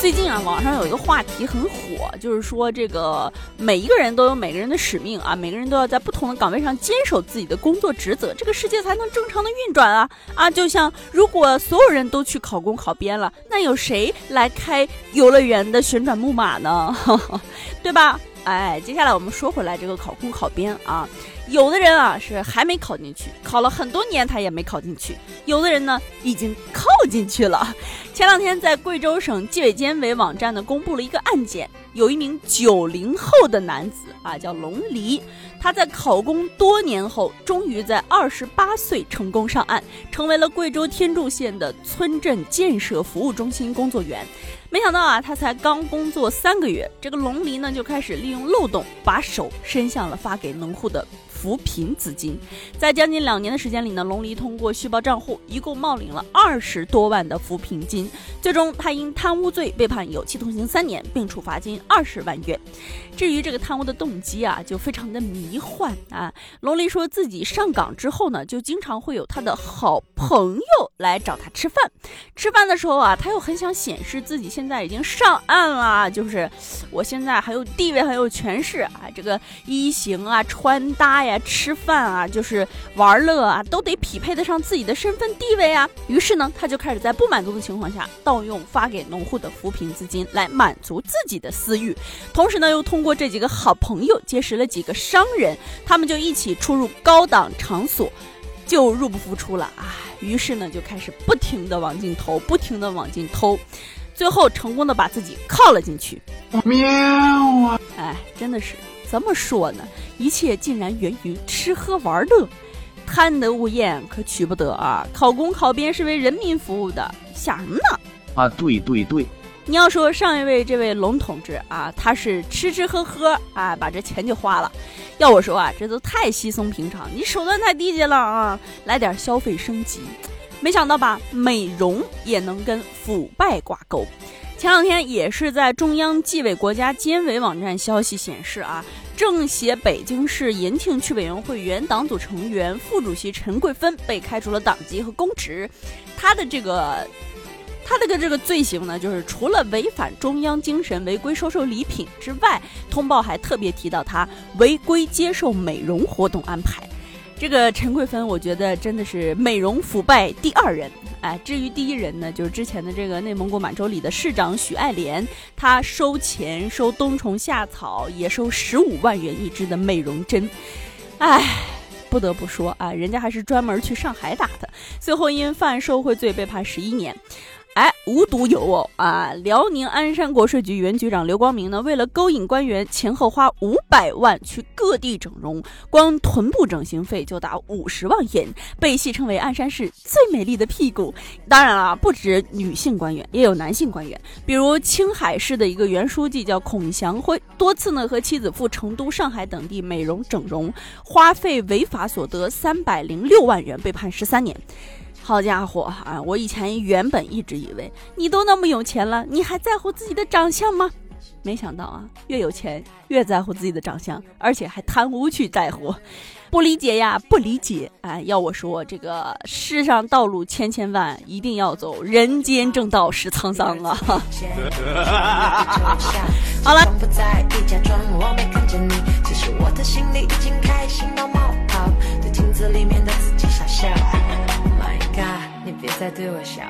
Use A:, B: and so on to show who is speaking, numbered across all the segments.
A: 最近啊，网上有一个话题很火，就是说这个每一个人都有每个人的使命啊，每个人都要在不同的岗位上坚守自己的工作职责，这个世界才能正常的运转啊啊！就像如果所有人都去考公考编了，那有谁来开游乐园的旋转木马呢？对吧？哎，接下来我们说回来这个考公考编啊。有的人啊是还没考进去，考了很多年他也没考进去；有的人呢已经考进去了。前两天在贵州省纪委监委网站呢公布了一个案件，有一名九零后的男子啊叫龙离，他在考公多年后，终于在二十八岁成功上岸，成为了贵州天柱县的村镇建设服务中心工作员。没想到啊，他才刚工作三个月，这个龙离呢就开始利用漏洞，把手伸向了发给农户的。扶贫资金，在将近两年的时间里呢，龙离通过虚报账户，一共冒领了二十多万的扶贫金。最终，他因贪污罪被判有期徒刑三年，并处罚金二十万元。至于这个贪污的动机啊，就非常的迷幻啊。龙离说自己上岗之后呢，就经常会有他的好朋友来找他吃饭。吃饭的时候啊，他又很想显示自己现在已经上岸了，就是我现在很有地位，很有权势啊。这个衣行啊，穿搭呀。吃饭啊，就是玩乐啊，都得匹配得上自己的身份地位啊。于是呢，他就开始在不满足的情况下，盗用发给农户的扶贫资金来满足自己的私欲。同时呢，又通过这几个好朋友结识了几个商人，他们就一起出入高档场所，就入不敷出了啊。于是呢，就开始不停的往进投，不停的往进偷，最后成功的把自己靠了进去。喵啊！哎，真的是。怎么说呢？一切竟然源于吃喝玩乐，贪得无厌可取不得啊！考公考编是为人民服务的，想什么呢？
B: 啊，对对对！
A: 你要说上一位这位龙同志啊，他是吃吃喝喝啊，把这钱就花了。要我说啊，这都太稀松平常，你手段太低级了啊！来点消费升级，没想到吧？美容也能跟腐败挂钩。前两天也是在中央纪委国家监委网站消息显示啊，政协北京市延庆区委员会原党组成员、副主席陈桂芬被开除了党籍和公职。他的这个，他的个这个罪行呢，就是除了违反中央精神、违规收受礼品之外，通报还特别提到他违规接受美容活动安排。这个陈桂芬，我觉得真的是美容腐败第二人。哎，至于第一人呢，就是之前的这个内蒙古满洲里的市长许爱莲，他收钱收冬虫夏草，也收十五万元一支的美容针。哎，不得不说啊，人家还是专门去上海打的，最后因犯受贿罪被判十一年。哎，无独有偶啊！辽宁鞍山国税局原局长刘光明呢，为了勾引官员，前后花五百万去各地整容，光臀部整形费就达五十万元，被戏称为鞍山市最美丽的屁股。当然了，不止女性官员，也有男性官员，比如青海市的一个原书记叫孔祥辉，多次呢和妻子赴成都、上海等地美容整容，花费违法所得三百零六万元，被判十三年。好家伙啊！我以前原本一直以为你都那么有钱了，你还在乎自己的长相吗？没想到啊，越有钱越在乎自己的长相，而且还贪污去在乎。不理解呀，不理解！哎，要我说，这个世上道路千千万，一定要走人间正道是沧桑啊！好了。在对我笑，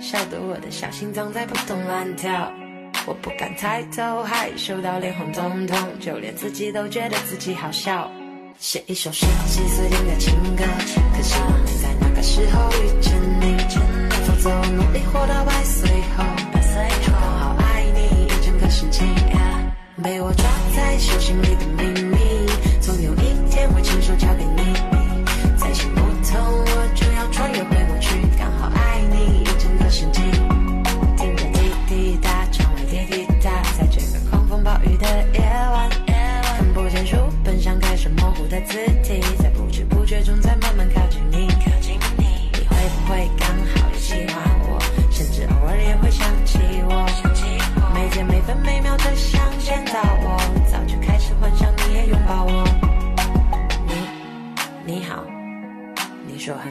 A: 笑得我的小心脏在扑通乱跳。我不敢抬头，害羞到脸红通通，就连自己都觉得自己好笑。写一首十几岁听的情歌，可惜我没在那个时候遇见你。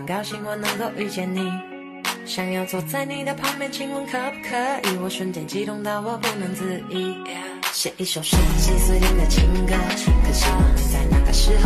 B: 高兴我能够遇见你。想要坐在你的旁边请问可不可以？我瞬间激动到我不能自已。写一首十几岁听的情歌可惜望在那个时